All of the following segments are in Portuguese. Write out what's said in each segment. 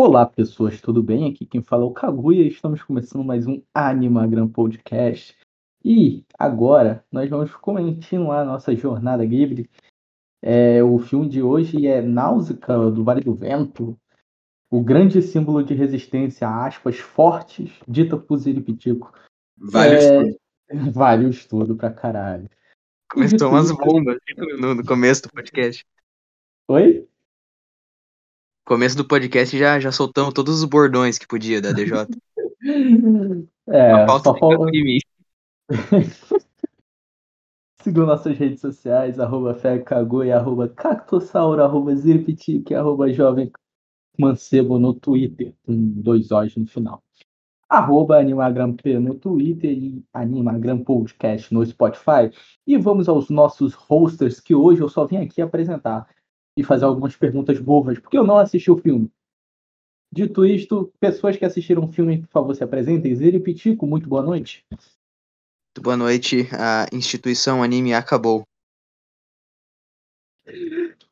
Olá, pessoas, tudo bem? Aqui quem fala é o Kaguya e estamos começando mais um Animagram Podcast. E agora nós vamos continuar a nossa jornada Ghibli. É, o filme de hoje é Náusea do Vale do Vento, o grande símbolo de resistência a aspas fortes, dita por Ziripitico. Vale o É, estudo. Vale o estudo pra caralho. Começou umas bombas no, no começo do podcast. Oi? Começo do podcast já, já soltamos todos os bordões que podia da DJ. É, A pauta só falta... no limite. Sigam nossas redes sociais, arroba Fecagoi, arroba Cactossauro, arroba Zirpitique, arroba Jovem Mancebo no Twitter, com dois O's no final. Arroba Animagram P no Twitter e Animagram Podcast no Spotify. E vamos aos nossos hosters, que hoje eu só vim aqui apresentar e fazer algumas perguntas bobas, porque eu não assisti o filme. Dito isto, pessoas que assistiram o filme, por favor, se apresentem. Ziripitico, muito boa noite. Muito Boa noite. A instituição anime acabou.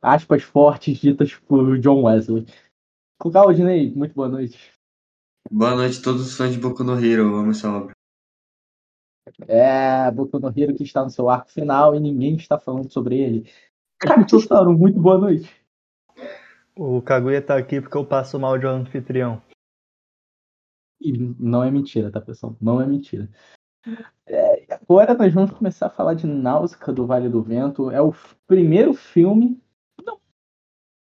aspas fortes ditas por John Wesley. Claudinei, muito boa noite. Boa noite a todos os fãs de Boku no Hero, amo essa obra. É, Boku no Hero que está no seu arco final e ninguém está falando sobre ele. Cactossauro, muito boa noite. O Kaguya tá aqui porque eu passo mal de anfitrião. E não é mentira, tá, pessoal? Não é mentira. É, agora nós vamos começar a falar de Náusea do Vale do Vento. É o primeiro filme. Não,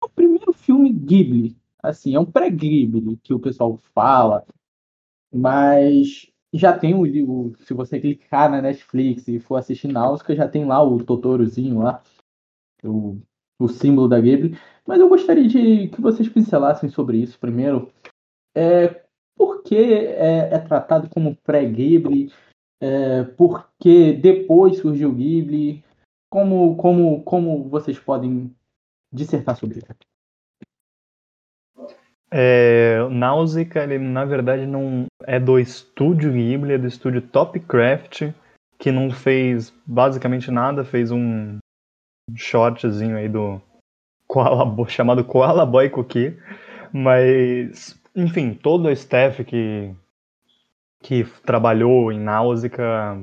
é o primeiro filme Ghibli. Assim, é um pré-Ghibli que o pessoal fala. Mas já tem o. Se você clicar na Netflix e for assistir Náusea, já tem lá o Totorozinho lá. O, o símbolo da Ghibli. Mas eu gostaria de que vocês pincelassem sobre isso primeiro. É, por que é, é tratado como pré-Ghibli? É, por que depois surgiu o Ghibli? Como, como, como vocês podem dissertar sobre isso? É, o Nausicaa, ele na verdade não é do estúdio Ghibli, é do estúdio Topcraft, que não fez basicamente nada, fez um shortzinho aí do Koala chamado Koala Boy Cookie, mas enfim, todo o staff que que trabalhou em Nausicaa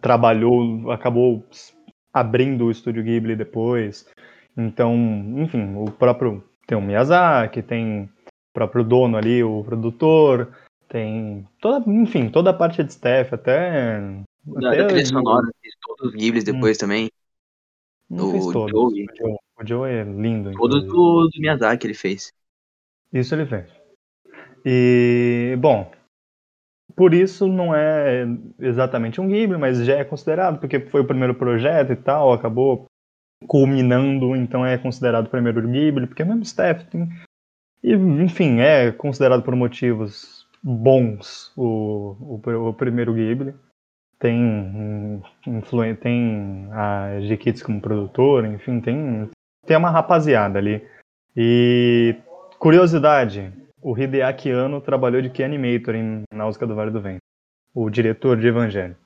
trabalhou, acabou abrindo o estúdio Ghibli depois. Então, enfim, o próprio tem o Miyazaki, tem o próprio dono ali, o produtor, tem toda, enfim, toda a parte de staff, até até trilha sonora, todos os Ghiblis depois também. Não fez do todos. Joey. O Joe, o Joe é lindo. Todos do, do Miyazaki ele fez. Isso ele fez. E, bom, por isso não é exatamente um Ghibli, mas já é considerado, porque foi o primeiro projeto e tal, acabou culminando, então é considerado o primeiro Ghibli, porque é o mesmo staff. Tem... E, enfim, é considerado por motivos bons o, o, o primeiro Ghibli. Tem, tem a G-Kids como produtora, enfim, tem, tem uma rapaziada ali. E Curiosidade, o Hideaki Anno trabalhou de Key Animator em Náusea do Vale do Vento. O diretor de Evangelho.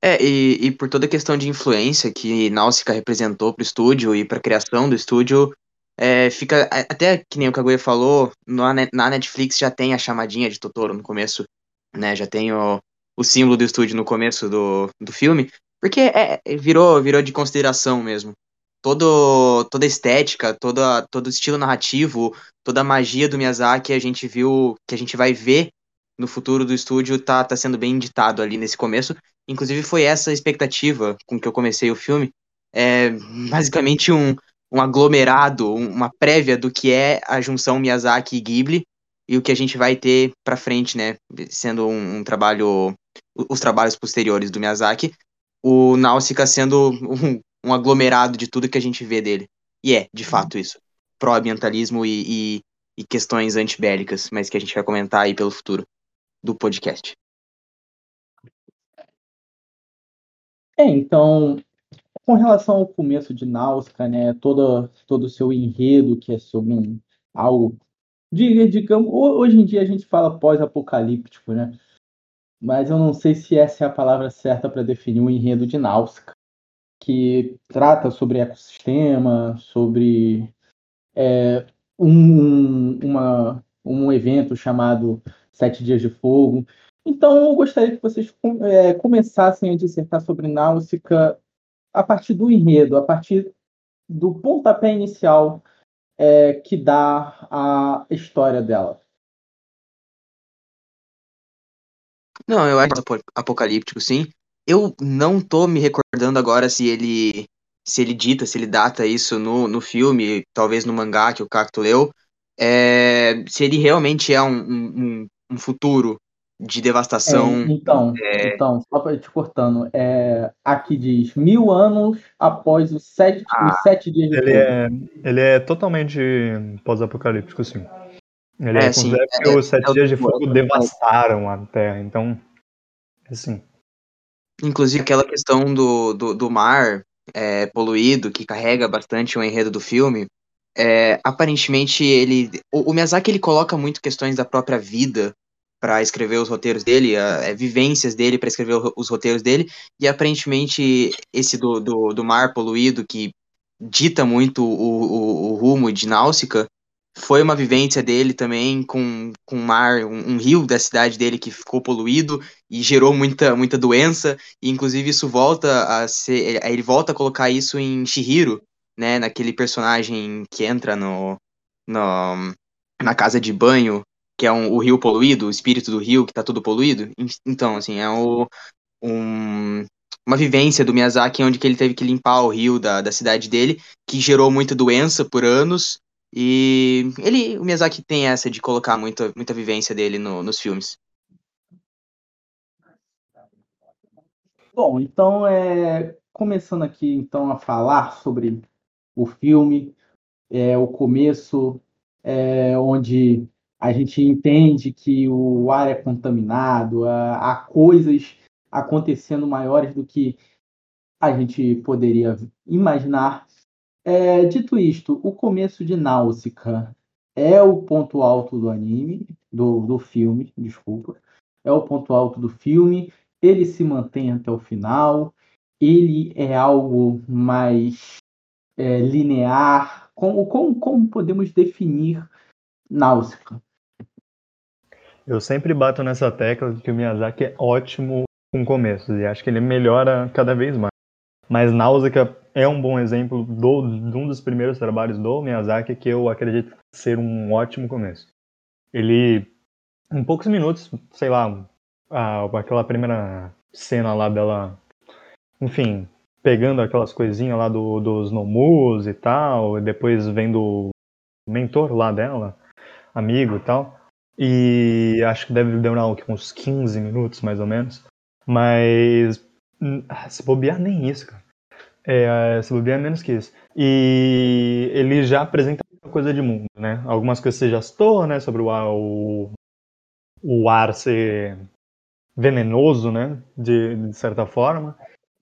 É, e, e por toda a questão de influência que Náusica representou pro estúdio e pra criação do estúdio, é, fica, a- até que nem o Kaguya falou, na, na Netflix já tem a chamadinha de Totoro no começo, né, já tem o, o símbolo do estúdio no começo do, do filme, porque é, é- virou, virou de consideração mesmo. Todo, toda a estética, toda, todo o estilo narrativo, toda a magia do Miyazaki a gente viu, que a gente vai ver no futuro do estúdio, tá, tá sendo bem ditado ali nesse começo, Inclusive foi essa a expectativa com que eu comecei o filme. É basicamente um, um aglomerado, um- uma prévia do que é a junção Miyazaki e Ghibli e o que a gente vai ter pra frente, né? Sendo um, um trabalho, os trabalhos posteriores do Miyazaki, o Náusica sendo um, um aglomerado de tudo que a gente vê dele. E é, de fato, isso. Pró-ambientalismo e, e, e questões antibélicas, mas que a gente vai comentar aí pelo futuro do podcast. É, então, com relação ao começo de Náusea, né, todo, todo o seu enredo, que é sobre um, algo, digamos, ho- hoje em dia a gente fala pós-apocalíptico, né? Mas eu não sei se essa é a palavra certa para definir o enredo de Náusea, que trata sobre ecossistema, sobre é, um, uma, um evento chamado Sete Dias de Fogo. Então, eu gostaria que vocês é, começassem a dissertar sobre Náusica a partir do enredo, a partir do pontapé inicial é, que dá a história dela. Não, eu acho apocalíptico, sim. Eu não tô me recordando agora se ele se ele dita, se ele data isso no, no filme, talvez no mangá que o Cacto leu, é, se ele realmente é um, um, um futuro de devastação. É, então, é... então, só para te cortando, é, aqui diz mil anos após os sete, ah, os sete dias de ele é, ele é totalmente pós-apocalíptico, sim. Ele é, é sim, que é, os sete é dias de fogo devastaram a Terra, então, assim. Inclusive aquela questão do, do, do mar é, poluído, que carrega bastante o enredo do filme, é, aparentemente ele. O, o, Miyazaki ele coloca muito questões da própria vida para escrever os roteiros dele, a, é, vivências dele para escrever o, os roteiros dele, e aparentemente esse do, do, do mar poluído, que dita muito o, o, o rumo de Náusica, foi uma vivência dele também com, com um mar, um, um, rio da cidade dele que ficou poluído e gerou muita, muita doença, e inclusive isso volta a ser, ele volta a colocar isso em Shihiro, né, naquele personagem que entra no, no na casa de banho, que é um, o rio poluído, o espírito do rio que tá tudo poluído. Então, assim, é o, um, uma vivência do Miyazaki onde que ele teve que limpar o rio da, da cidade dele, que gerou muita doença por anos, e ele, o Miyazaki tem essa de colocar muita, muita vivência dele no, nos filmes. Bom, então é começando aqui então a falar sobre o filme, é o começo é, onde a gente entende que o ar é contaminado, há coisas acontecendo maiores do que a gente poderia imaginar é, dito isto, o começo de Náusica é o ponto alto do anime, do, do filme, desculpa. É o ponto alto do filme. Ele se mantém até o final. Ele é algo mais é, linear. Como, como, como podemos definir Náusica? Eu sempre bato nessa tecla de que o Miyazaki é ótimo com começos e acho que ele melhora cada vez mais. Mas Náusica é um bom exemplo do, de um dos primeiros trabalhos do Miyazaki que eu acredito ser um ótimo começo. Ele, em poucos minutos, sei lá, a, aquela primeira cena lá dela, enfim, pegando aquelas coisinhas lá do, dos nomus e tal, e depois vendo o mentor lá dela, amigo e tal. E acho que deve demorar uns 15 minutos, mais ou menos. Mas hum, se bobear nem isso, cara. É, se bobear menos que isso. E ele já apresenta coisa de mundo, né? Algumas coisas você já citou, né? Sobre o, o, o ar ser venenoso, né? De, de, certa forma.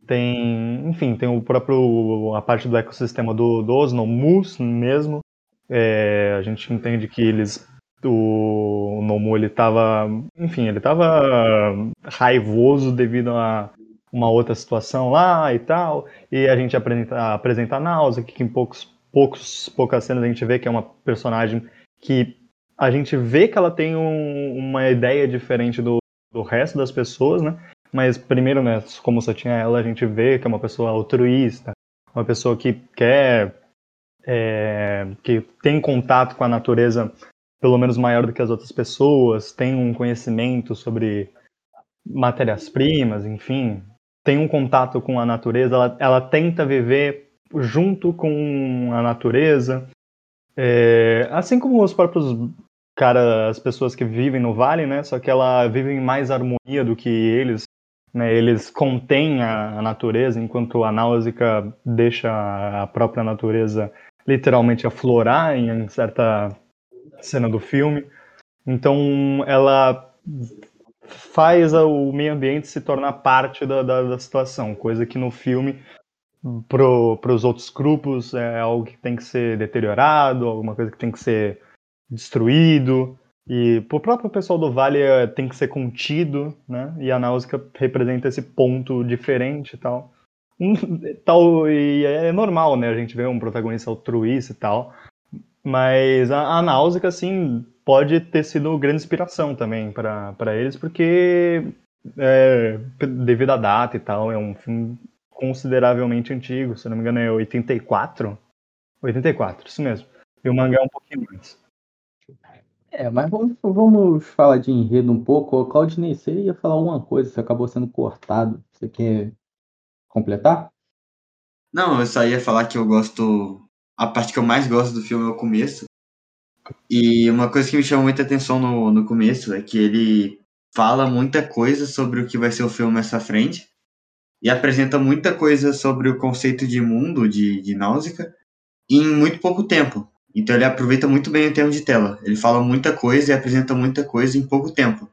Tem, enfim, tem o próprio, a parte do ecossistema do, dos nomus mesmo. É, a gente entende que eles o, Nomu ele estava, enfim, ele estava raivoso devido a uma outra situação lá e tal, e a gente apresenta, apresenta a Náusea, que em poucos, poucos, poucas cenas a gente vê que é uma personagem que a gente vê que ela tem um, uma ideia diferente do, do resto das pessoas, né? Mas primeiro, né, como só tinha ela, a gente vê que é uma pessoa altruísta, uma pessoa que quer, é, que tem contato com a natureza pelo menos maior do que as outras pessoas, tem um conhecimento sobre matérias-primas, enfim, tem um contato com a natureza, ela, ela tenta viver junto com a natureza, é, assim como os próprios cara, as pessoas que vivem no vale, né? Só que ela vive em mais harmonia do que eles. Né, eles contêm a, a natureza, enquanto a Náusica deixa a própria natureza literalmente aflorar em certa cena do filme. Então ela faz o meio ambiente se tornar parte da, da, da situação, coisa que no filme para os outros grupos é algo que tem que ser deteriorado, alguma coisa que tem que ser destruído. E o próprio pessoal do Vale é, tem que ser contido, né? E a Náusica representa esse ponto diferente e tal. Tal e é normal, né? A gente vê um protagonista altruísta e tal. Mas a, a Náusea, assim, pode ter sido grande inspiração também para eles, porque é, devido à data e tal, é um filme consideravelmente antigo, se não me engano é 84? 84, isso mesmo. E o mangá é um pouquinho antes. É, mas vamos, vamos falar de enredo um pouco. Claudinei, você ia falar uma coisa, você acabou sendo cortado. Você quer completar? Não, eu só ia falar que eu gosto. A parte que eu mais gosto do filme é o começo. E uma coisa que me chama muita atenção no, no começo é que ele fala muita coisa sobre o que vai ser o filme essa frente. E apresenta muita coisa sobre o conceito de mundo de, de em muito pouco tempo. Então ele aproveita muito bem o tempo de tela. Ele fala muita coisa e apresenta muita coisa em pouco tempo.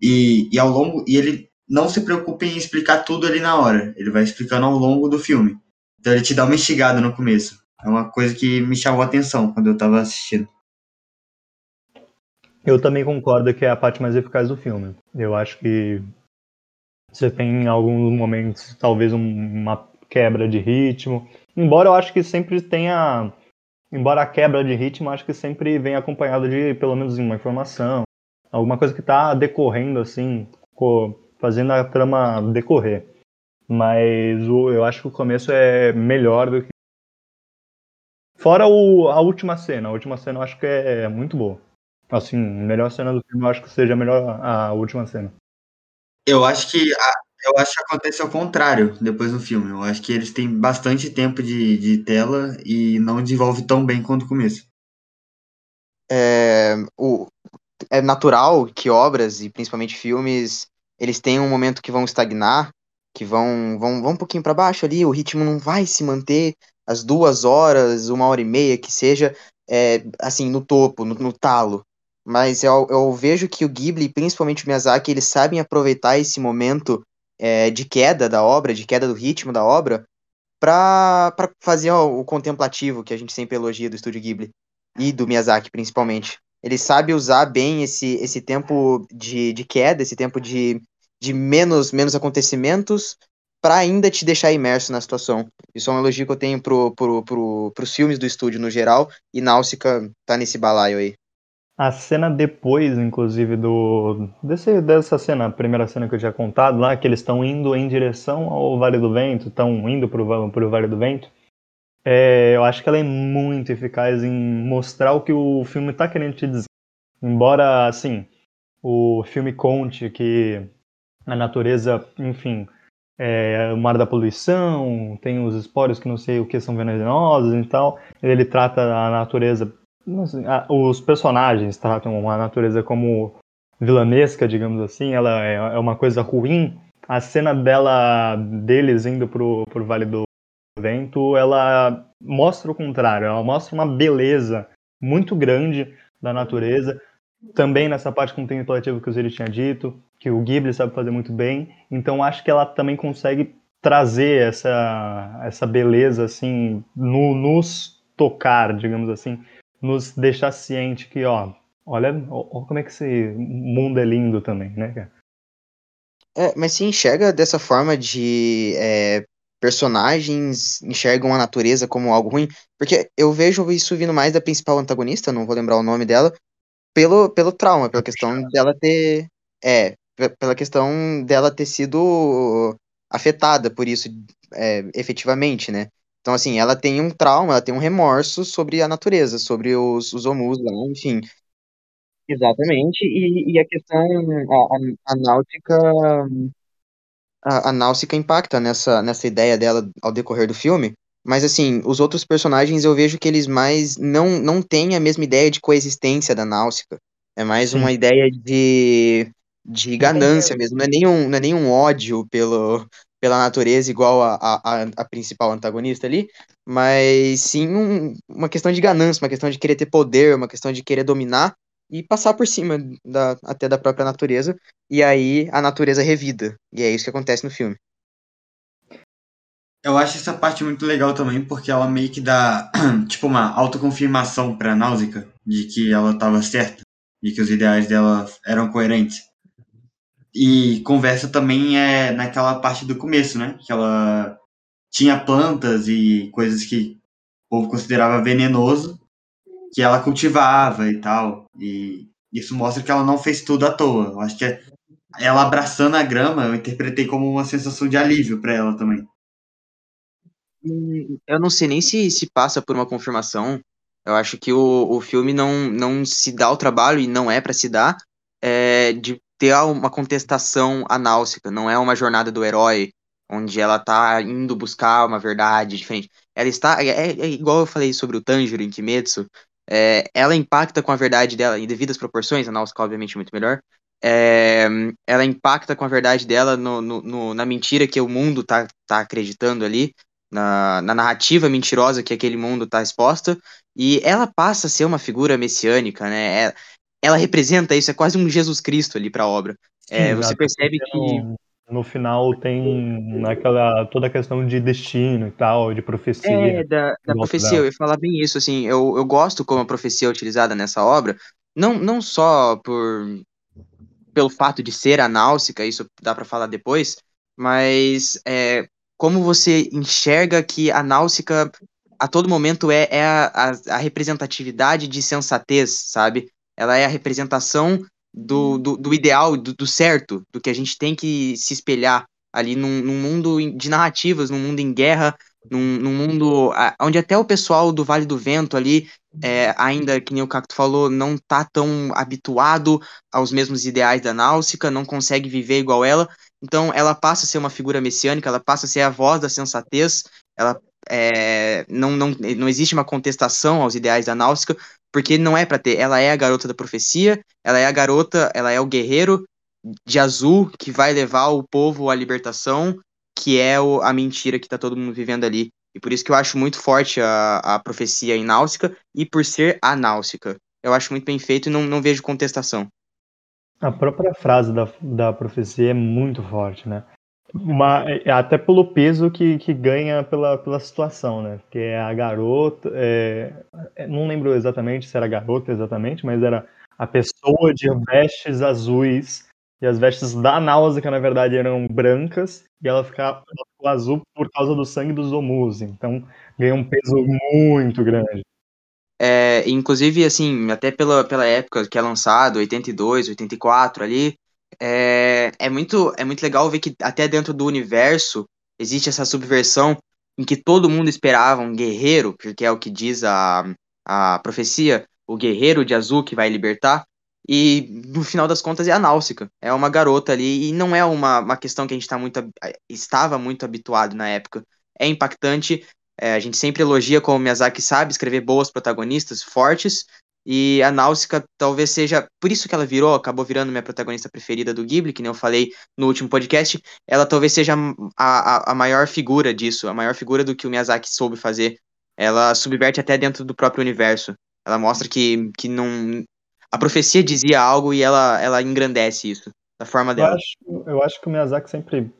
E, e ao longo e ele não se preocupa em explicar tudo ali na hora. Ele vai explicando ao longo do filme. Então ele te dá uma instigada no começo. É uma coisa que me chamou a atenção quando eu tava assistindo. Eu também concordo que é a parte mais eficaz do filme. Eu acho que você tem em alguns momentos talvez uma quebra de ritmo. Embora eu acho que sempre tenha embora a quebra de ritmo acho que sempre vem acompanhado de pelo menos uma informação, alguma coisa que está decorrendo assim, fazendo a trama decorrer. Mas eu acho que o começo é melhor do que fora o, a última cena. A última cena eu acho que é, é muito boa. Assim, melhor cena do filme eu acho que seja melhor a última cena. Eu acho que a, eu acho que acontece ao contrário depois do filme. Eu acho que eles têm bastante tempo de, de tela e não desenvolve tão bem quanto o começo. É, o, é natural que obras, e principalmente filmes, eles tenham um momento que vão estagnar, que vão, vão, vão um pouquinho para baixo ali, o ritmo não vai se manter as duas horas, uma hora e meia, que seja, é, assim, no topo, no, no talo. Mas eu, eu vejo que o Ghibli, principalmente o Miyazaki, eles sabem aproveitar esse momento é, de queda da obra, de queda do ritmo da obra, para fazer ó, o contemplativo que a gente sempre elogia do estúdio Ghibli e do Miyazaki principalmente. Ele sabe usar bem esse, esse tempo de, de queda, esse tempo de, de menos, menos acontecimentos para ainda te deixar imerso na situação. Isso é um elogio que eu tenho pro, pro, pro, pros filmes do estúdio no geral, e Náusica tá nesse balaio aí. A cena depois, inclusive, do. Desse, dessa cena, a primeira cena que eu tinha contado lá, que eles estão indo em direção ao Vale do Vento, estão indo pro, pro Vale do Vento. É, eu acho que ela é muito eficaz em mostrar o que o filme está querendo te dizer. Embora, assim, o filme conte que a natureza, enfim, é o mar da poluição, tem os esporos que não sei o que são venenosos e tal, ele trata a natureza os personagens tratam a natureza como vilanesca, digamos assim, ela é, é uma coisa ruim. A cena dela, deles indo pro, pro Vale do Vento, ela mostra o contrário, ela mostra uma beleza muito grande da natureza. Também nessa parte contemplativa que o Zeri tinha dito, que o Ghibli sabe fazer muito bem. Então acho que ela também consegue trazer essa, essa beleza assim no, nos tocar, digamos assim, nos deixar ciente que, ó, olha, olha como é que esse mundo é lindo também, né, cara? É, mas se enxerga dessa forma de é, personagens enxergam a natureza como algo ruim, porque eu vejo isso vindo mais da principal antagonista, não vou lembrar o nome dela, pelo, pelo trauma, pela questão dela ter. É, pela questão dela ter sido afetada por isso é, efetivamente, né? Então, assim, ela tem um trauma, ela tem um remorso sobre a natureza, sobre os, os homus lá, enfim. Exatamente, e, e a questão, a, a, a náutica, a, a náutica impacta nessa, nessa ideia dela ao decorrer do filme, mas assim, os outros personagens eu vejo que eles mais não, não têm a mesma ideia de coexistência da náutica, é mais Sim. uma ideia de, de ganância mesmo, não é nenhum, não é nenhum ódio pelo, pela natureza igual a, a, a principal antagonista ali, mas sim um, uma questão de ganância, uma questão de querer ter poder, uma questão de querer dominar e passar por cima da, até da própria natureza, e aí a natureza revida. E é isso que acontece no filme. Eu acho essa parte muito legal também, porque ela meio que dá, tipo, uma autoconfirmação pra Náusica de que ela estava certa, de que os ideais dela eram coerentes. E conversa também é naquela parte do começo, né? Que ela tinha plantas e coisas que o povo considerava venenoso. que ela cultivava e tal. E isso mostra que ela não fez tudo à toa. Eu acho que é, ela abraçando a grama, eu interpretei como uma sensação de alívio para ela também. Eu não sei nem se se passa por uma confirmação. Eu acho que o, o filme não, não se dá o trabalho, e não é para se dar, é, de ter uma contestação à. Não é uma jornada do herói, onde ela tá indo buscar uma verdade diferente. Ela está. É, é- é igual eu falei sobre o Tanjiro em Kimetsu. é, ela impacta com a verdade dela, em devidas proporções, a Náusica, obviamente, é muito melhor. é, ela impacta com a verdade dela no, no- no- na mentira que o mundo tá, tá acreditando ali na, na narrativa mentirosa que aquele mundo está exposta, e ela passa a ser uma figura messiânica, né? É- Ela, representa isso, é quase um Jesus Cristo ali para a obra. É, Sim, você até percebe que No, final tem aquela, toda a questão de destino e tal, de profecia. é da, da profecia, eu ia falar bem isso, assim, eu, eu gosto como a profecia é utilizada nessa obra, não, não só por pelo fato de ser a Náusica, isso dá para falar depois, mas é, como você enxerga que a Náusica a todo momento é, é a, a representatividade de sensatez, sabe? Ela é a representação do, do, do ideal, do, do certo, do que a gente tem que se espelhar ali num, num mundo de narrativas, num mundo em guerra, num, num mundo onde até o pessoal do Vale do Vento ali, é, ainda que nem o Cacto falou, não tá tão habituado aos mesmos ideais da Náusica, não consegue viver igual ela. Então ela passa a ser uma figura messiânica, ela passa a ser a voz da sensatez, ela é, não, não, não existe uma contestação aos ideais da Náusica, porque não é para ter. Ela é a garota da profecia, ela é a garota, ela é o guerreiro de azul que vai levar o povo à libertação, que é o, a mentira que tá todo mundo vivendo ali. E por isso que eu acho muito forte a, a profecia em Náusica, e por ser a Náusica. Eu acho muito bem feito e não, não vejo contestação. A própria frase da, da profecia é muito forte, né? Uma, é- até pelo peso que, que ganha pela, pela situação, né? Que é a garota. é- é- não lembro exatamente se era garota exatamente, mas era a pessoa de vestes azuis. E as vestes da Náusea, na verdade, eram brancas. E ela ficava ela ficou azul por causa do sangue dos Omus. Então ganha um peso muito grande. É, inclusive, assim, até pela, pela época que é lançado, 82, 84 ali, é, é muito, é muito legal ver que até dentro do universo existe essa subversão em que todo mundo esperava um guerreiro, porque é o que diz a, a profecia, o guerreiro de azul que vai libertar, e no final das contas é a Náusica, é uma garota ali, e não é uma, uma questão que a gente tá muito, hab- estava muito habituado na época. É impactante, é, a gente sempre elogia como Miyazaki sabe escrever boas protagonistas fortes, e a Náusica talvez seja, por isso que ela virou, acabou virando minha protagonista preferida do Ghibli, que nem eu falei no último podcast, ela talvez seja a, a, a maior figura disso, a maior figura do que o Miyazaki soube fazer. Ela subverte até dentro do próprio universo. Ela mostra que, que não. A profecia dizia algo e ela, ela engrandece isso, da forma Eu dela. acho, eu acho que o Miyazaki sempre,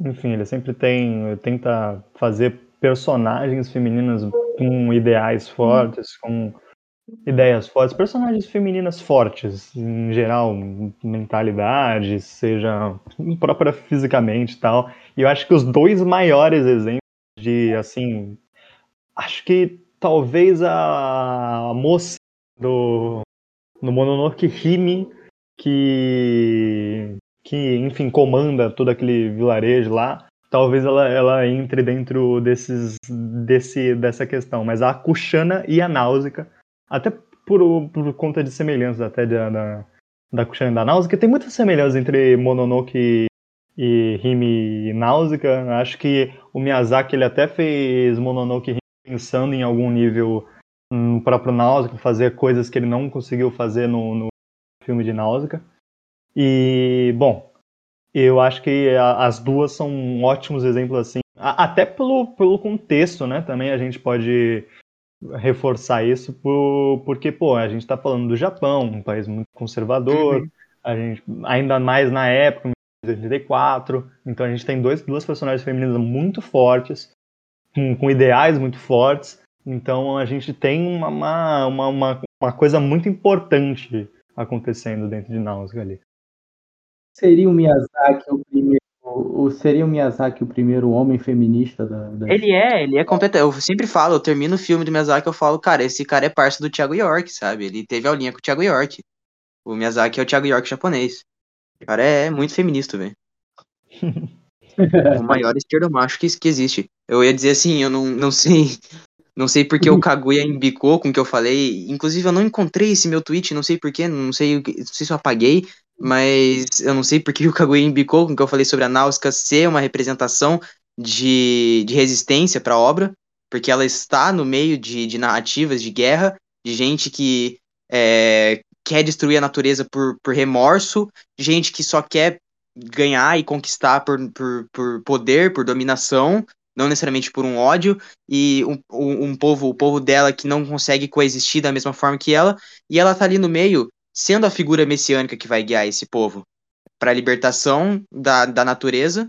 enfim, ele sempre tem, tenta fazer personagens femininas com ideais fortes, com ideias fortes, personagens femininas fortes, em geral, mentalidade, seja própria fisicamente e tal. E eu acho que os dois maiores exemplos de, assim, acho que talvez a moça do, do Mononoke Hime, que, que, enfim, comanda todo aquele vilarejo lá, talvez ela, ela entre dentro desses, desse, dessa questão. Mas a Kushana e a Náusica, até por, por conta de semelhanças até da, da, da Kushana e da Náusica, tem muitas semelhanças entre Mononoke e Hime e Náusica. Acho que o Miyazaki ele até fez Mononoke pensando em algum nível no próprio Náusica, fazer coisas que ele não conseguiu fazer no, no filme de Náusica. E, bom, eu acho que a- as duas são ótimos exemplos assim, a- até pelo, pelo contexto, né? Também a gente pode reforçar isso por, porque, pô, a gente tá falando do Japão, um país muito conservador, Uhum. a gente, ainda mais na época, 1984, então a gente tem dois, duas personagens femininas muito fortes, com, com ideais muito fortes, então a gente tem uma, uma, uma, uma, uma coisa muito importante acontecendo dentro de Náusea ali. Seria o Miyazaki o primeiro o, o- seria o Miyazaki o primeiro homem feminista da, da- Ele é, ele é completo. Eu sempre falo, eu termino o filme do Miyazaki, eu falo, cara, esse cara é parça do Thiago York, sabe? Ele teve aulinha com o Thiago York. O Miyazaki é o Thiago York japonês. O cara é muito feminista, velho. o maior esquerdomacho que, que existe. Eu ia dizer assim, eu não, não sei. Não sei porque o Kaguya embicou com o que eu falei. Inclusive, eu não encontrei esse meu tweet, não sei porquê, não sei, não sei se eu apaguei, mas eu não sei porque o Kaguya embicou com o que eu falei sobre a Náusea ser uma representação de, de resistência para a obra, porque ela está no meio de, de narrativas de guerra, de gente que é, quer destruir a natureza por, por remorso, gente que só quer ganhar e conquistar por, por, por poder, por dominação, não necessariamente por um ódio, e um, um, um povo, o povo dela que não consegue coexistir da mesma forma que ela, e ela tá ali no meio, sendo a figura messiânica que vai guiar esse povo para a libertação da, da natureza,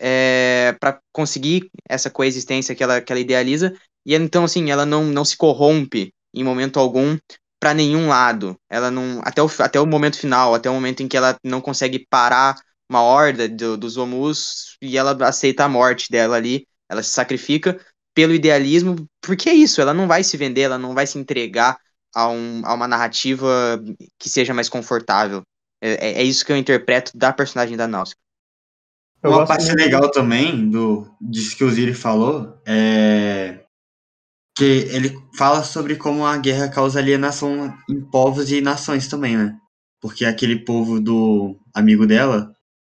é, para conseguir essa coexistência que ela, que ela idealiza, e então assim, ela não, não se corrompe em momento algum para nenhum lado. Ela não até o, até o momento final, até o momento em que ela não consegue parar uma horda do, dos Omus e ela aceita a morte dela ali, ela se sacrifica pelo idealismo, porque é isso, ela não vai se vender, ela não vai se entregar a, um, a uma narrativa que seja mais confortável. É, é- é isso que eu interpreto da personagem da Náusea. Eu Uma parte muito- legal também do disso que o Ziri falou é que ele fala sobre como a guerra causa alienação em povos e nações também, né? Porque aquele povo do amigo dela,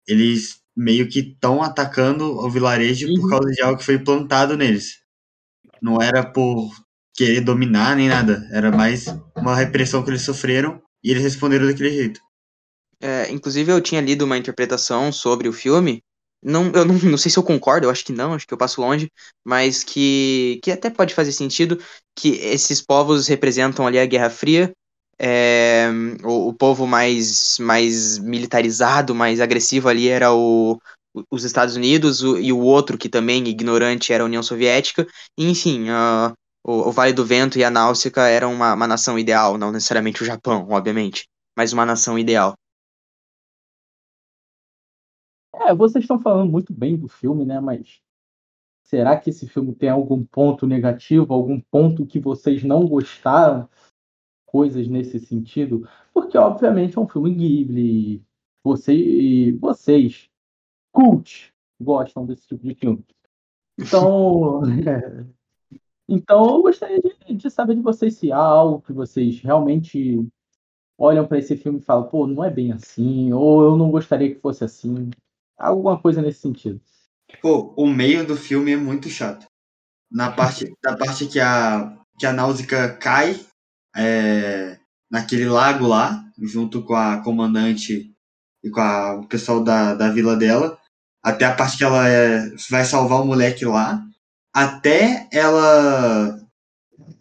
eles meio que estão atacando o vilarejo por Uhum. causa de algo que foi plantado neles. Não era por querer dominar nem nada, era mais uma repressão que eles sofreram e eles responderam daquele jeito. É, inclusive, eu tinha lido uma interpretação sobre o filme. Não, eu não, não sei se eu concordo, eu acho que não, acho que eu passo longe, mas que, que até pode fazer sentido que esses povos representam ali a Guerra Fria. é, o, o povo mais, mais militarizado, mais agressivo ali era o, os Estados Unidos, o- e o outro que também ignorante era a União Soviética. Enfim, ah, o, o Vale do Vento e a Náusea eram uma, uma nação ideal, não necessariamente o Japão, obviamente, mas uma nação ideal. É, vocês estão falando muito bem do filme, né? Mas será que esse filme tem algum ponto negativo, algum ponto que vocês não gostaram? Coisas nesse sentido? Porque, obviamente, é um filme Ghibli. Você, e vocês, cult, gostam desse tipo de filme. Então, então eu gostaria de, de saber de vocês se há algo que vocês realmente olham para esse filme e falam, pô, não é bem assim, ou eu não gostaria que fosse assim. Alguma coisa nesse sentido. Pô, o meio do filme é muito chato. Na parte, na parte que a, que a Náusica cai é, naquele lago lá, junto com a comandante e com a- o pessoal da, da vila dela, até a parte que ela é, vai salvar o moleque lá, até ela.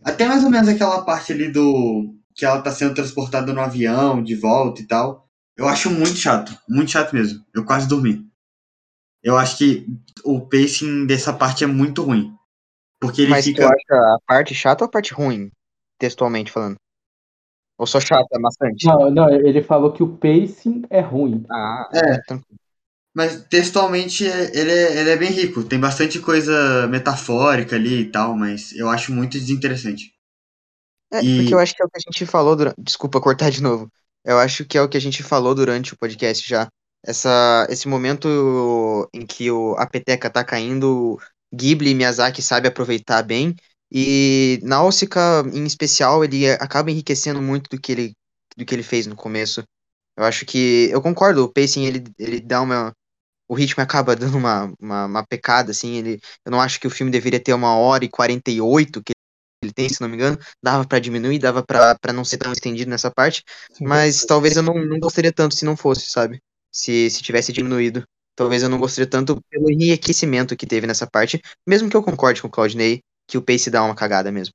Até mais ou menos aquela parte ali do. que ela tá sendo transportada no avião, de volta e tal. Eu acho muito chato, muito chato mesmo. Eu quase dormi. Eu acho que o pacing dessa parte é muito ruim. Porque ele Mas fica. tu acha a parte chata ou a parte ruim, textualmente falando? Ou só chata, bastante? Não, não, ele falou que o pacing é ruim. Ah, É. tranquilo. Mas textualmente é- ele é, ele é bem rico. Tem bastante coisa metafórica ali e tal, mas eu acho muito desinteressante. É, E- porque eu acho que é o que a gente falou durante. Desculpa cortar de novo. Eu acho que é o que a gente falou durante o podcast já. Essa, esse momento em que o, a peteca tá caindo, Ghibli e Miyazaki sabe aproveitar bem. E Náusica, em especial, ele acaba enriquecendo muito do que ele, do que ele fez no começo. Eu acho que. Eu concordo, o pacing ele, ele dá uma. O ritmo acaba dando uma, uma, uma pecada, assim. Ele, eu não acho que o filme deveria ter uma hora e 48 que ele tem, se não me engano. Dava pra diminuir, dava pra pra não ser tão estendido nessa parte. Mas talvez eu não, não gostaria tanto se não fosse, sabe? Se, se tivesse diminuído. Talvez eu não gostaria tanto pelo enriquecimento que teve nessa parte. Mesmo que eu concorde com o Claudinei, que o pace dá uma cagada mesmo.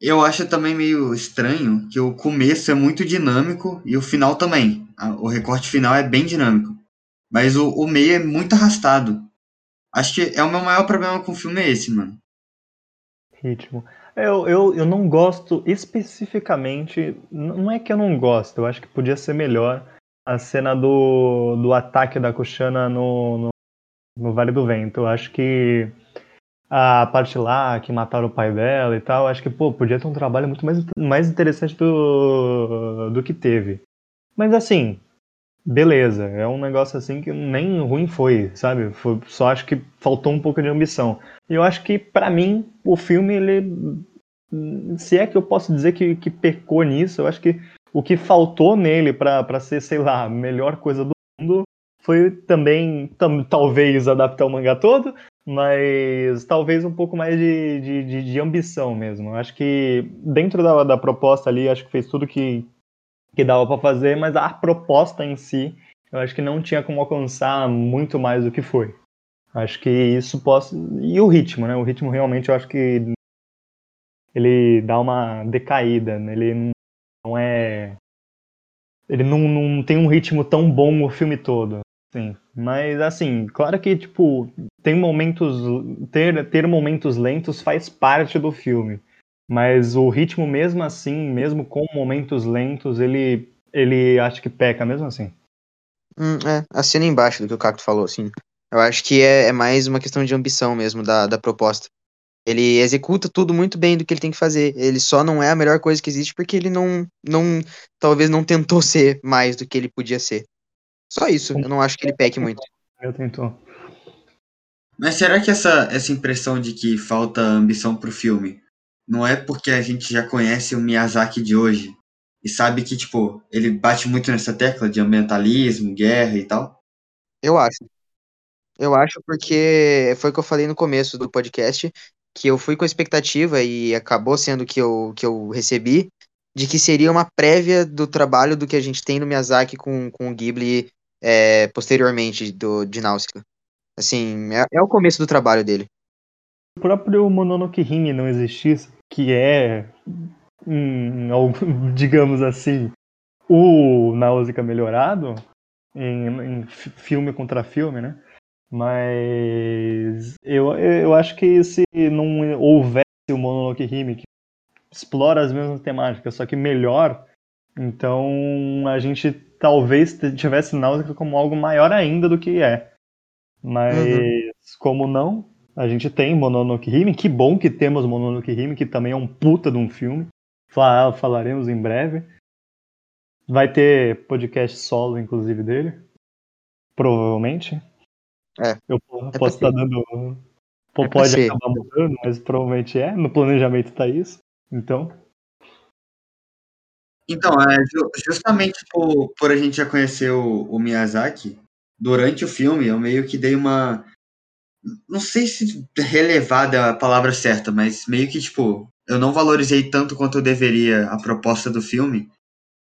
Eu acho também meio estranho que o começo é muito dinâmico e o final também. O recorte final é bem dinâmico. Mas o, o meio é muito arrastado. Acho que é o meu maior problema com o filme é esse, mano. Ritmo. Eu, eu, eu não gosto especificamente. Não é que eu não gosto, eu acho que podia ser melhor a cena do, do ataque da Kushana no, no no Vale do Vento. Eu acho que a parte lá que mataram o pai dela e tal, acho que, pô, podia ter um trabalho muito mais, mais interessante do, do que teve. Mas assim, beleza, é um negócio assim que nem ruim foi, sabe? Foi, só acho que faltou um pouco de ambição. E eu acho que, para mim, o filme, ele. Se é que eu posso dizer que, que pecou nisso, eu acho que o que faltou nele para ser, sei lá, a melhor coisa do mundo foi também, tam, talvez, adaptar o mangá todo, mas talvez um pouco mais de, de, de, de ambição mesmo. Acho que dentro da, da proposta ali, acho que fez tudo que, que dava para fazer, mas a proposta em si, eu acho que não tinha como alcançar muito mais do que foi. Acho que isso posso. E o ritmo, né? O ritmo realmente eu acho que ele dá uma decaída, né? ele não é. Ele não, não tem um ritmo tão bom o filme todo. Sim. Mas assim, claro que, tipo, tem momentos. Ter, ter momentos lentos faz parte do filme. Mas o ritmo, mesmo assim, mesmo com momentos lentos, ele, ele acho que peca mesmo assim. Hum, é, assina embaixo do que o Cacto falou, assim. Eu acho que é, é, mais uma questão de ambição mesmo da, da proposta. Ele executa tudo muito bem do que ele tem que fazer. Ele só não é a melhor coisa que existe porque ele não, não talvez não tentou ser mais do que ele podia ser. Só isso. Eu não acho que ele peque muito. Eu tentou. Mas será que essa, essa impressão de que falta ambição pro filme não é porque a gente já conhece o Miyazaki de hoje e sabe que, tipo, ele bate muito nessa tecla de ambientalismo, guerra e tal? Eu acho. Eu acho porque foi o que eu falei no começo do podcast, que eu fui com a expectativa e acabou sendo que eu, que eu recebi, de que seria uma prévia do trabalho do que a gente tem no Miyazaki com, com o Ghibli é, posteriormente do, de Náusica. Assim, é, é o começo do trabalho dele. O próprio Mononoke Hime não existisse, que é, hum, digamos assim, o Náusea melhorado em, em, filme contra filme, né? Mas eu, eu acho que se não houvesse o Mononoke Hime que explora as mesmas temáticas, só que melhor, então a gente talvez tivesse Náusea como algo maior ainda do que é. Mas uhum. como não, a gente tem Mononoke Hime, que bom que temos Mononoke Hime, que também é um puta de um filme. Falaremos em breve. Vai ter podcast solo, inclusive, dele. Provavelmente. É. Eu é posso estar tá dando. É pode acabar mudando, mas provavelmente é. No planejamento tá isso. Então. Então, é, justamente por, por a gente já conhecer o, o Miyazaki, durante o filme eu meio que dei uma não sei se relevada é a palavra certa, mas meio que, tipo, eu não valorizei tanto quanto eu deveria a proposta do filme,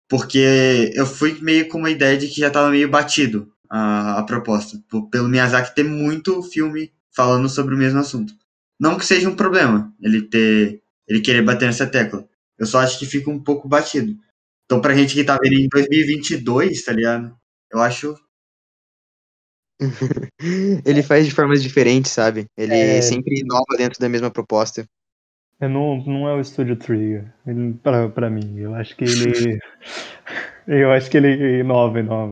porque eu fui meio com uma ideia de que já estava meio batido a, a proposta, pelo Miyazaki ter muito filme falando sobre o mesmo assunto. Não que seja um problema ele ter ele querer bater nessa tecla. Eu só acho que fica um pouco batido. Então, pra gente que tá vendo em 2022, tá ligado? Eu acho ele faz de formas diferentes, sabe? Ele é... sempre inova dentro da mesma proposta. É, não, não é o Studio Trigger, pra, pra mim. Eu acho que ele. eu acho que ele inova, inova.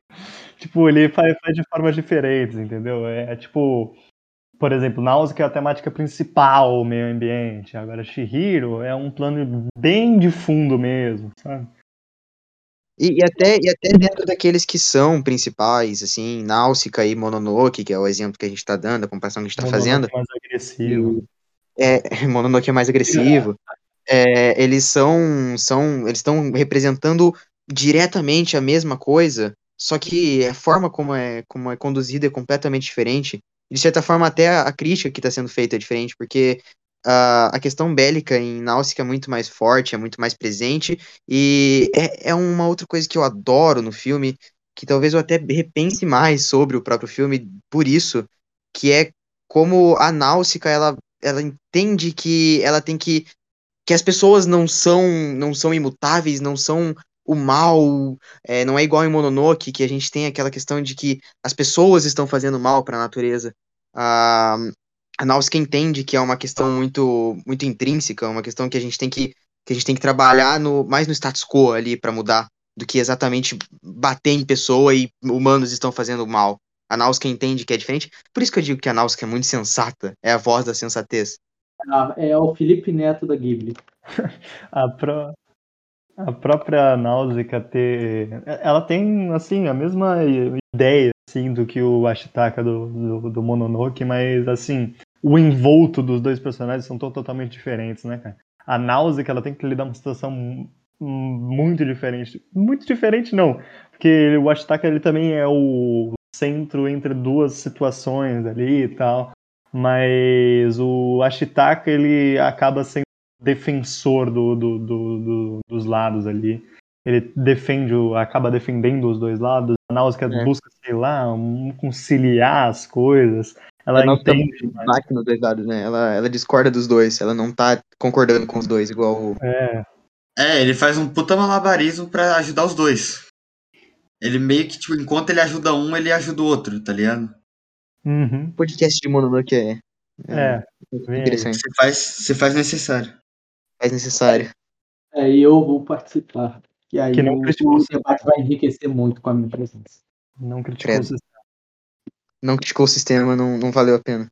Tipo, ele faz, faz de formas diferentes, entendeu? É, é tipo. Por exemplo, Náusea que é a temática principal, o meio ambiente. Agora, Shihiro é um plano bem de fundo mesmo, sabe? E, e, até, e até dentro daqueles que são principais, assim, Náusica e Mononoke, que é o exemplo que a gente está dando, a comparação que a gente está fazendo. É mais agressivo. É, Mononoke é mais agressivo. É, eles são, são eles estão representando diretamente a mesma coisa, só que a forma como é, como é conduzida é completamente diferente. De certa forma, até a, a crítica que está sendo feita é diferente, porque a, questão bélica em Náusica é muito mais forte, é muito mais presente, e é, é uma outra coisa que eu adoro no filme, que talvez eu até repense mais sobre o próprio filme por isso, que é como a Náusica, ela, ela entende que ela tem que que as pessoas não são não são imutáveis, não são o mal, é, não é igual em Mononoke, que a gente tem aquela questão de que as pessoas estão fazendo mal para a natureza. Ah, a Nausicaa entende que é uma questão muito muito intrínseca, uma questão que a gente tem que que a gente tem que trabalhar no mais no status quo ali para mudar do que exatamente bater em pessoa e humanos estão fazendo mal. a Náusica entende que é diferente. Por isso que eu digo que a Náusica é muito sensata, é a voz da sensatez. Ah, É o Felipe Neto da Ghibli. A, pró- a própria Náusica ter. Ela tem, assim, a mesma ideia assim, do que o Ashitaka do, do, do Mononoke, mas assim, o envolto dos dois personagens são to- totalmente diferentes, né, cara? A Náusica ela tem que lidar com uma situação mu- muito diferente. Muito diferente, não. Porque o Ashitaka ele também é o centro entre duas situações ali e tal. Mas o Ashitaka ele acaba sendo defensor do, do- do- do- dos lados ali. Ele defende, acaba defendendo os dois lados. A Náusea É. busca, sei lá, um- conciliar as coisas. Ela A Náusica entende. mas- bate nos dois lados, né? Ela, ela discorda dos dois, ela não tá concordando com os dois, igual o. É, É, ele faz um puta malabarismo pra ajudar os dois. Ele meio que, tipo, enquanto ele ajuda um, ele ajuda o outro, tá ligado? uhum, podcast de Mononoke é, é, aí. interessante, Você faz, você faz necessário. é necessário. É, e eu vou participar. E aí Que não o o debate vai enriquecer muito com a minha presença. Não criticou Credo. Não criticou o sistema, não, não valeu a pena.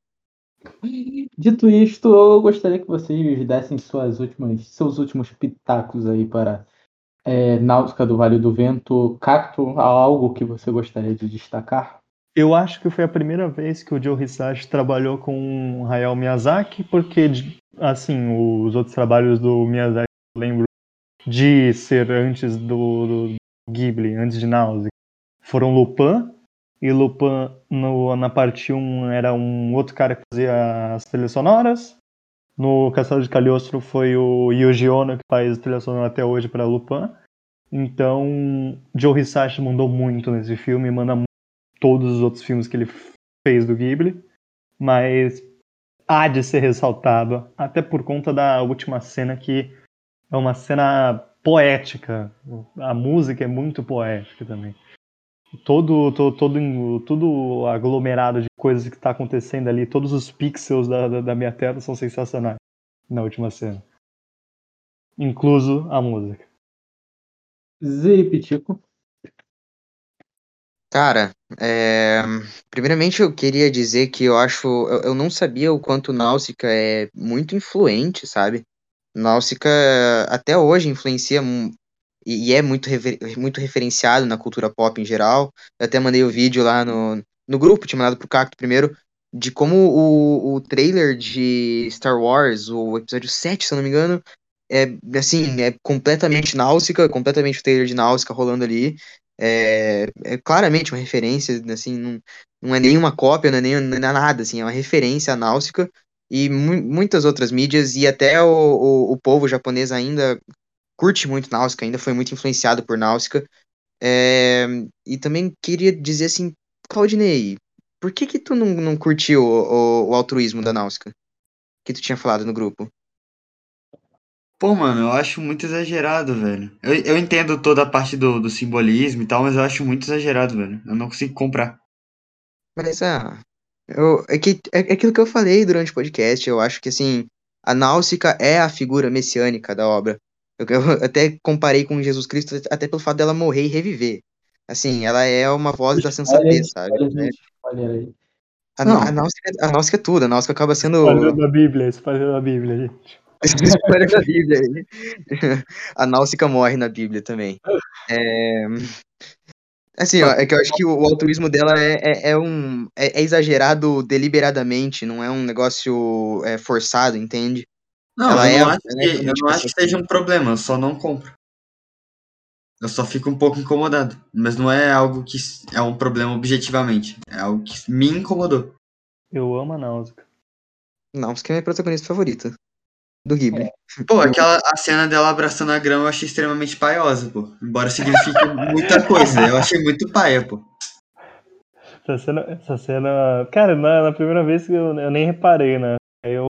Dito isto, eu gostaria que vocês dessem suas últimas, seus últimos pitacos aí para é, Náutica do Vale do Vento. Cacto, há algo que você gostaria de destacar? Eu acho que foi a primeira vez que o Joe Hisashi trabalhou com o Hayao Miyazaki, porque, assim, os outros trabalhos do Miyazaki, eu lembro de ser antes do, do Ghibli, antes de Náusea, foram Lupin, e Lupin no, na parte 1 era um outro cara que fazia as trilhas sonoras. No Castelo de Cagliostro foi o Yuji Ono que faz trilha sonora até hoje para Lupin. Então, Joe Hisashi mandou muito nesse filme, manda todos os outros filmes que ele fez do Ghibli, mas há de ser ressaltado, até por conta da última cena que é uma cena poética. A música é muito poética também. Todo, todo, todo, aglomerado de coisas que está acontecendo ali, todos os pixels da, da, da minha tela são sensacionais na última cena. Incluso a música. Zipitico. Cara, é, primeiramente eu queria dizer que eu acho. Eu, eu não sabia o quanto Náusica é muito influente, sabe? Náusica até hoje influencia e, é muito, rever- muito referenciado na cultura pop em geral. Eu até mandei o vídeo lá no, no grupo, tinha mandado pro Cacto primeiro, de como o, o trailer de Star Wars, o episódio 7, se eu não me engano, é assim, é completamente Náusica, completamente o trailer de Náusica rolando ali. É, é claramente uma referência, assim, não, não é nenhuma cópia, não é, nem, não é nada, assim, é uma referência à Náusica e mu- muitas outras mídias, e até o, o, o povo japonês ainda curte muito Náusica, ainda foi muito influenciado por Náusica. É, e também queria dizer assim, Claudinei, por que que tu não, não curtiu o, o, o altruísmo da Náusica? Que tu tinha falado no grupo. Pô, mano, eu acho muito exagerado, velho. Eu, eu entendo toda a parte do, do simbolismo e tal, mas eu acho muito exagerado, velho. Eu não consigo comprar. Mas, ah, eu, é, que, é, é aquilo que eu falei durante o podcast. Eu acho que, assim, a Náusica é a figura messiânica da obra. Eu, eu até comparei com Jesus Cristo, até pelo fato dela morrer e reviver. Assim, ela é uma voz da sensatez, sabe? Olha, É, aí. a, Não. a, Náusica, a Náusica é tudo. A Náusica acaba sendo. Espalhou da Bíblia, espalhou da Bíblia, gente. Da Bíblia aí. A Náusica morre na Bíblia também. É... Assim, ó, é que eu acho que o, o altruísmo dela é, é, é um, é, é exagerado deliberadamente, não é um negócio é, forçado, entende? Não, Ela eu é- não, acho ela que, é eu não acho que seja um problema, eu só não compro. Eu só fico um pouco incomodado. Mas não é algo que é um problema objetivamente. É algo que me incomodou. Eu amo a Náusea. Náusica é minha protagonista favorita do Ghibli. Pô, aquela a cena dela abraçando a grama eu achei extremamente paiosa, pô. Embora signifique muita coisa. Eu achei muito paia, pô. Essa cena, essa cena. Cara, na, na primeira vez que eu, eu nem reparei, né? Aí eu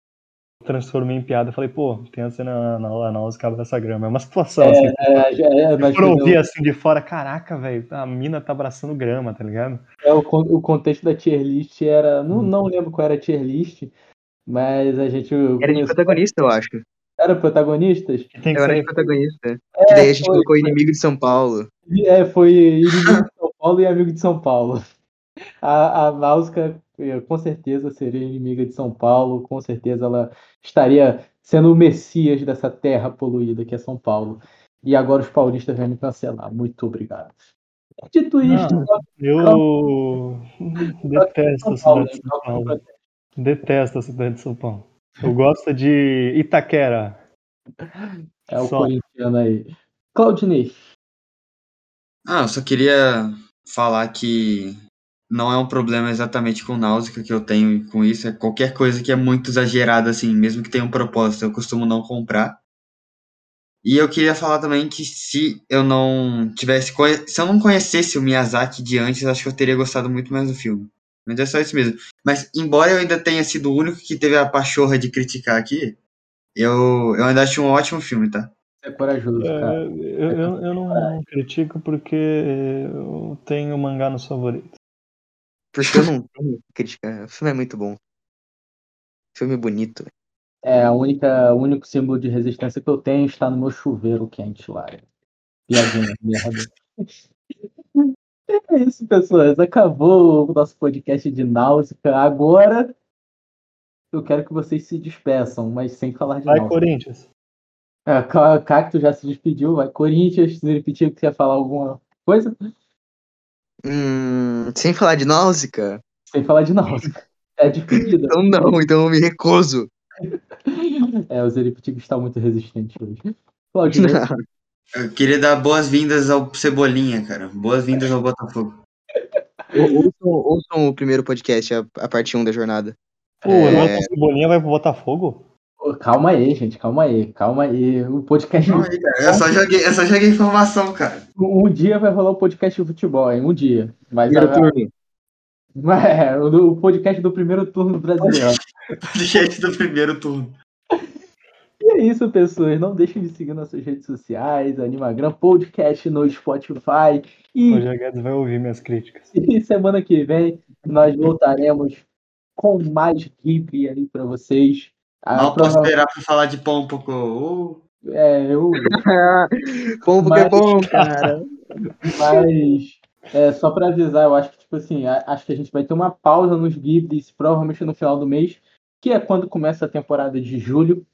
transformei em piada e falei, pô, tem a cena na na Náusea que abraça a grama. É uma situação assim. É, já é, Se for ouvir fizemos- assim de fora, caraca, velho, a mina tá abraçando grama, tá ligado? é, o, o contexto da tier list era. Não, não lembro qual era a tier list, mas a gente. Era de protagonista, eu acho. Era protagonistas? Que tem que Eu era de ser. protagonista. É, Que daí a gente foi, colocou inimigo de São Paulo. É, foi inimigo de São Paulo e amigo de São Paulo. A, a Náusea, eh, com certeza, seria inimiga de São Paulo, com certeza ela estaria sendo o messias dessa terra poluída que é São Paulo. E agora os paulistas vêm me cancelar. Muito obrigado. Dito isto, Não, eu detesto a cidade de São Paulo. Detesto a cidade de São Paulo. Eu gosto de Itaquera. é o Só. corintiano aí. Claudinei, Ah, eu só queria falar que não é um problema exatamente com náusea que eu tenho com isso. É qualquer coisa que é muito exagerada, assim, mesmo que tenha um propósito, eu costumo não comprar. E eu queria falar também que se eu não tivesse. Se eu não conhecesse o Miyazaki de antes, acho que eu teria gostado muito mais do filme. Mas é só isso mesmo. Mas, embora eu ainda tenha sido o único que teve a pachorra de criticar aqui, eu, eu ainda acho um ótimo filme, tá? é corajoso, É, cara. eu, eu, eu não, não critico porque eu tenho mangá nos favoritos. Porque eu não tenho que criticar. O filme é muito bom. Filme bonito. É a única, o único símbolo de resistência que eu tenho está no meu chuveiro quente lá. Piadinha, merda. É isso, pessoas. Acabou o nosso podcast de Náusea. Agora eu quero que vocês se despeçam, mas sem falar de Vai, Náusea. Corinthians. É, Ca- Cacto já se despediu, vai. Corinthians, se repetiu que quer falar alguma coisa? Hum, sem falar de Náusica? Sem falar de Náusea. É despedida. Então não, então eu me recuso. É, o Zeripitico está muito resistente hoje. Eu queria dar boas-vindas ao Cebolinha, cara. Boas-vindas ao Botafogo. Ou- Ouçam, ouçam o primeiro podcast, a, a parte 1 da jornada. Pô, É. o Cebolinha vai pro Botafogo? Calma aí, gente, calma aí, calma aí. O podcast. Calma aí, cara. Eu só joguei, eu só joguei informação, cara. Um dia vai rolar o podcast de futebol, hein? Um dia. Mas, Primeiro a- turno. é, o do- o podcast do primeiro turno brasileiro. Gente do primeiro turno. E é isso, pessoas. Não deixem de seguir nossas redes sociais, Animagram Podcast no Spotify. E, Roger Guedes vai ouvir minhas críticas. e semana que vem nós voltaremos com mais Ghibli aí pra vocês. Ah, Mal posso esperar pra falar de pão um pouco. Uh, é, eu, Bom, porque é bom, cara. Mas é, só pra avisar, eu acho que tipo assim, a- acho que a gente vai ter uma pausa nos Ghiblis, provavelmente no final do mês, que é quando começa a temporada de julho.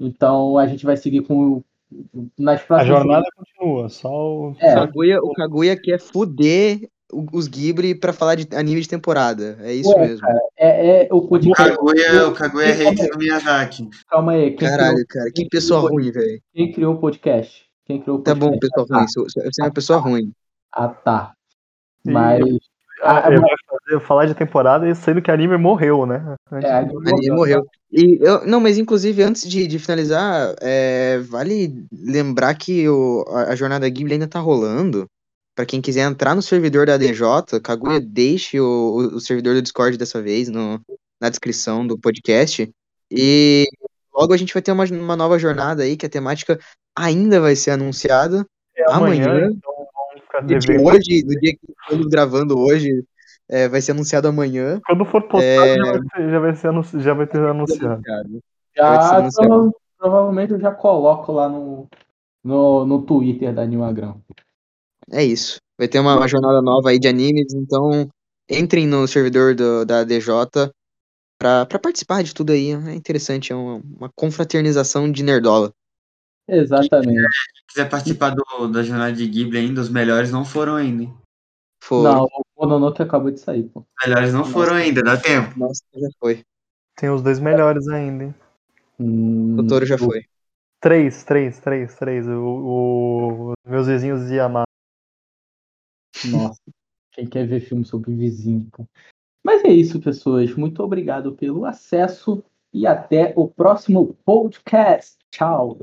Então a gente vai seguir com nas A próximas jornada continua, só o. É. O Kaguya, o Kaguya quer fuder os Ghibli pra falar de anime de temporada. É isso Ué, mesmo. é, é o o podcast. Kaguya, o Kaguya é hater do Miyazaki. Calma aí, quem, Caralho, criou, cara, que pessoa ruim, velho. quem criou o podcast? Quem criou o Tá podcast? bom, pessoa Ah, ruim. Você é uma pessoa ruim. Ah, tá. Mas. Ah, Ah, vai fazer- falar de temporada e sendo que anime morreu, né? Antes É, anime anime morreu. E eu, não, mas inclusive, antes de, de finalizar, é, vale lembrar que o, a, a jornada Ghibli ainda tá rolando. Pra quem quiser entrar no servidor da ADJ, Kaguya, deixe o, o, servidor do Discord dessa vez no, na descrição do podcast. E logo a gente vai ter uma, uma nova jornada aí, que a temática ainda vai ser anunciada. É amanhã, amanhã. então vamos ficar devendo. hoje, no dia que estamos gravando hoje, é, vai ser anunciado amanhã. Quando for postado, É. já, vai ser- já vai ser anunci- já vai ter anunciado. Já, anunciado. prova- provavelmente eu já coloco lá no, no, no Twitter da Animagram. É isso. Vai ter uma, uma jornada nova aí de animes, então entrem no servidor do- da DJ pra, pra participar de tudo aí. É interessante, é uma, uma confraternização de nerdola. Exatamente. Se quiser participar do, da jornada de Ghibli ainda, os melhores não foram ainda. Não, o Mononoke acabou de sair, pô. Os melhores não foram ainda, dá tempo. Nossa, já foi. Tem os dois melhores ainda, hein? Hum, O Toro já foi. Três, três, três, três. O, o- meus vizinhos de Yamaha. Nossa, quem quer ver filme sobre vizinho, pô. Mas é isso, pessoas. Muito obrigado pelo acesso e até o próximo podcast. Tchau.